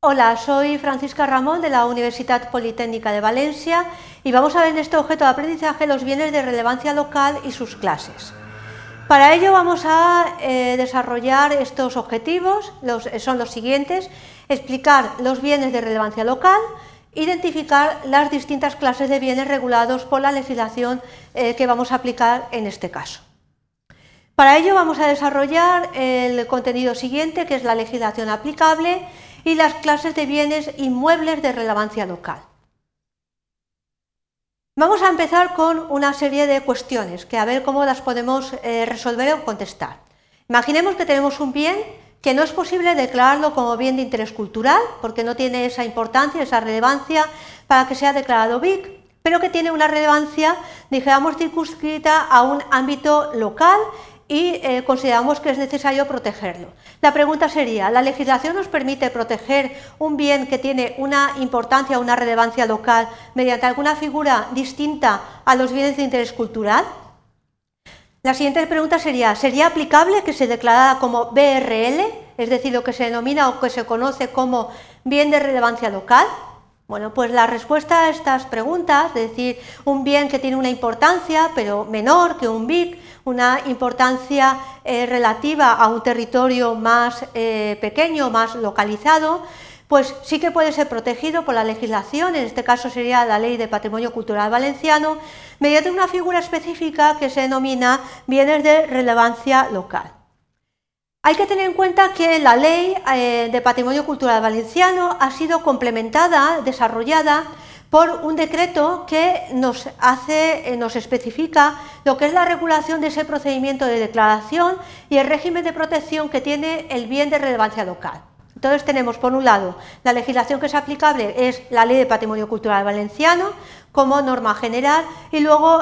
Hola, soy Francisca Ramón de la Universidad Politécnica de Valencia y vamos a ver en este objeto de aprendizaje los bienes de relevancia local y sus clases. Para ello vamos a eh, desarrollar estos objetivos, eh, son los siguientes, explicar los bienes de relevancia local, identificar las distintas clases de bienes regulados por la legislación eh, que vamos a aplicar en este caso. Para ello vamos a desarrollar el contenido siguiente, que es la legislación aplicable, y las clases de bienes inmuebles de relevancia local. Vamos a empezar con una serie de cuestiones que a ver cómo las podemos eh, resolver o contestar. Imaginemos que tenemos un bien que no es posible declararlo como bien de interés cultural porque no tiene esa importancia, esa relevancia para que sea declarado BIC, pero que tiene una relevancia, digamos, circunscrita a un ámbito local y eh, consideramos que es necesario protegerlo. La pregunta sería, ¿la legislación nos permite proteger un bien que tiene una importancia, una relevancia local mediante alguna figura distinta a los bienes de interés cultural? La siguiente pregunta sería, ¿sería aplicable que se declarara como BRL, es decir, lo que se denomina o que se conoce como bien de relevancia local? Bueno, pues la respuesta a estas preguntas, es decir, un bien que tiene una importancia pero menor que un BIC, una importancia eh, relativa a un territorio más eh, pequeño, más localizado, pues sí que puede ser protegido por la legislación, en este caso sería la Ley de Patrimonio Cultural Valenciano, mediante una figura específica que se denomina bienes de relevancia local. Hay que tener en cuenta que la Ley eh, de Patrimonio Cultural Valenciano ha sido complementada, desarrollada por un decreto que nos hace, eh, nos especifica lo que es la regulación de ese procedimiento de declaración y el régimen de protección que tiene el bien de relevancia local. Entonces tenemos, por un lado, la legislación que es aplicable es la Ley de Patrimonio Cultural Valenciano como norma general y luego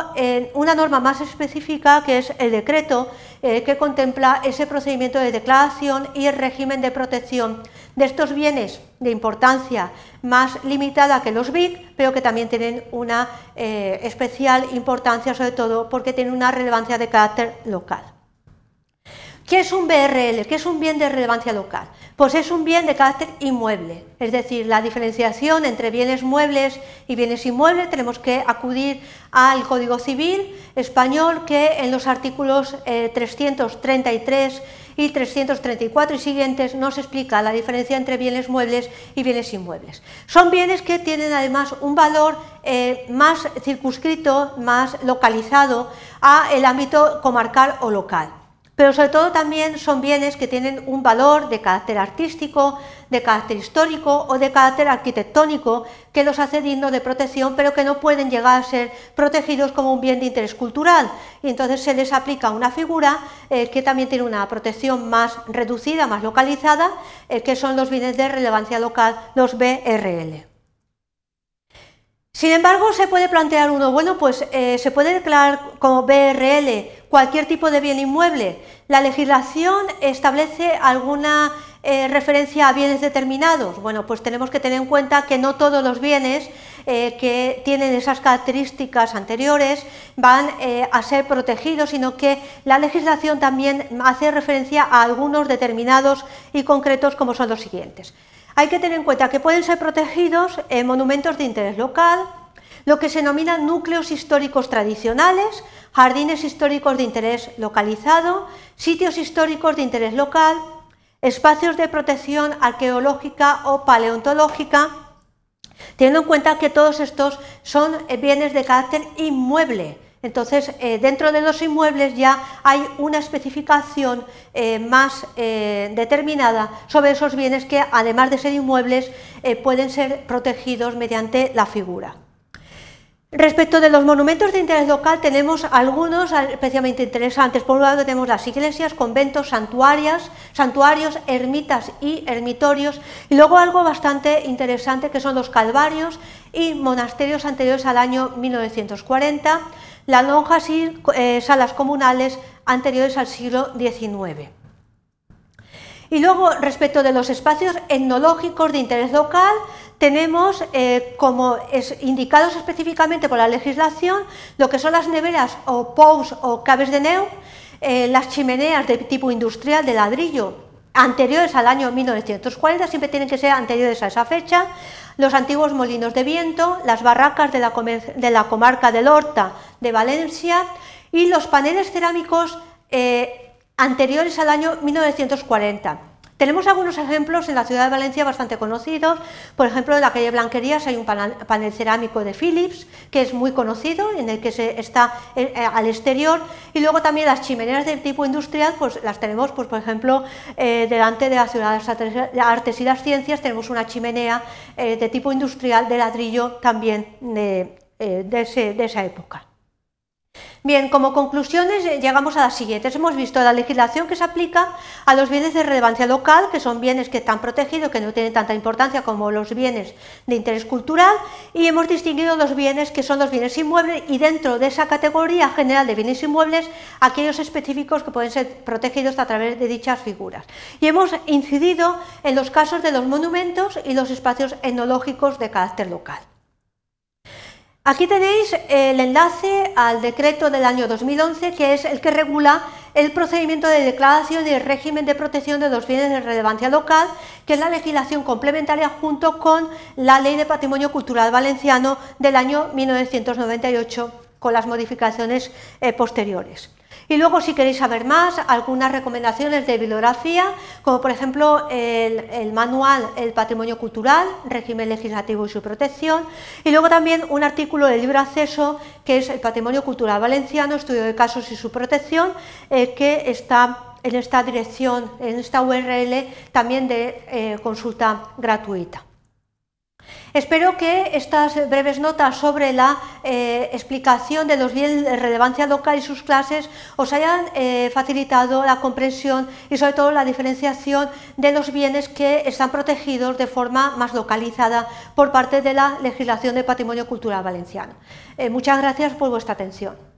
una norma más específica que es el decreto eh, que contempla ese procedimiento de declaración y el régimen de protección de estos bienes de importancia más limitada que los BIC, pero que también tienen una eh, especial importancia, sobre todo porque tienen una relevancia de carácter local. ¿Qué es un BRL? ¿Qué es un bien de relevancia local? Pues es un bien de carácter inmueble, es decir, la diferenciación entre bienes muebles y bienes inmuebles tenemos que acudir al Código Civil español que en los artículos 333 eh, y 334 y siguientes nos explica la diferencia entre bienes muebles y bienes inmuebles. Son bienes que tienen además un valor eh, más circunscrito, más localizado a el ámbito comarcal o local pero sobre todo también son bienes que tienen un valor de carácter artístico, de carácter histórico o de carácter arquitectónico que los hace dignos de protección, pero que no pueden llegar a ser protegidos como un bien de interés cultural. Y entonces se les aplica una figura eh, que también tiene una protección más reducida, más localizada, eh, que son los bienes de relevancia local, los BRL. Sin embargo, se puede plantear uno, bueno, pues eh, se puede declarar como BRL cualquier tipo de bien inmueble. La legislación establece alguna eh, referencia a bienes determinados. Bueno, pues tenemos que tener en cuenta que no todos los bienes eh, que tienen esas características anteriores van a ser protegidos, sino que la legislación también hace referencia a algunos determinados y concretos como son los siguientes. Hay que tener en cuenta que pueden ser protegidos en monumentos de interés local, lo que se denominan núcleos históricos tradicionales, jardines históricos de interés localizado, sitios históricos de interés local, espacios de protección arqueológica o paleontológica, teniendo en cuenta que todos estos son bienes de carácter inmueble, entonces, eh, dentro de los inmuebles ya hay una especificación eh, más eh, determinada sobre esos bienes que, además de ser inmuebles, pueden ser protegidos mediante la figura. Respecto de los monumentos de interés local, tenemos algunos especialmente interesantes. Por un lado tenemos las iglesias, conventos, santuarios, santuarios, ermitas y ermitorios, y luego algo bastante interesante que son los calvarios y monasterios anteriores al año 1940 las lonjas y eh, salas comunales anteriores al siglo XIX. Y luego, respecto de los espacios etnológicos de interés local, tenemos eh, como indicados específicamente por la legislación lo que son las neveras o pous o caves de neu, eh, las chimeneas de tipo industrial de ladrillo anteriores al año 1940, siempre tienen que ser anteriores a esa fecha, los antiguos molinos de viento, las barracas de la, comarca del Horta de Valencia y los paneles cerámicos eh, anteriores al año 1940. Tenemos algunos ejemplos en la ciudad de Valencia bastante conocidos, por ejemplo en la calle Blanquerías hay un panel, cerámico de Philips que es muy conocido, en el que se está eh, eh, al exterior, y luego también las chimeneas de tipo industrial, pues las tenemos, pues, por ejemplo, eh, delante de la ciudad de Artes y las Ciencias tenemos una chimenea de tipo industrial de ladrillo también de esa época. Bien, como conclusiones eh, llegamos a las siguientes. Hemos visto la legislación que se aplica a los bienes de relevancia local, que son bienes que están protegidos, que no tienen tanta importancia como los bienes de interés cultural, y hemos distinguido los bienes que son los bienes inmuebles y dentro de esa categoría general de bienes inmuebles, aquellos específicos que pueden ser protegidos a través de dichas figuras. Y hemos incidido en los casos de los monumentos y los espacios etnológicos de carácter local. Aquí tenéis el enlace al decreto del año 2011, que es el que regula el procedimiento de declaración y el régimen de protección de los bienes de relevancia local, que es la legislación complementaria junto con la Ley de Patrimonio Cultural Valenciano del año 1998, con las modificaciones eh, posteriores. Y luego, si queréis saber más, algunas recomendaciones de bibliografía, como por ejemplo el, manual El Patrimonio Cultural, régimen legislativo y su protección, y luego también un artículo de libre acceso que es El Patrimonio Cultural Valenciano, estudio de casos y su protección, eh, que está en esta dirección, en esta URL también de eh, consulta gratuita. Espero que estas breves notas sobre la eh, explicación de los bienes de relevancia local y sus clases os hayan eh, facilitado la comprensión y sobre todo la diferenciación de los bienes que están protegidos de forma más localizada por parte de la legislación de patrimonio cultural valenciano. Eh, muchas gracias por vuestra atención.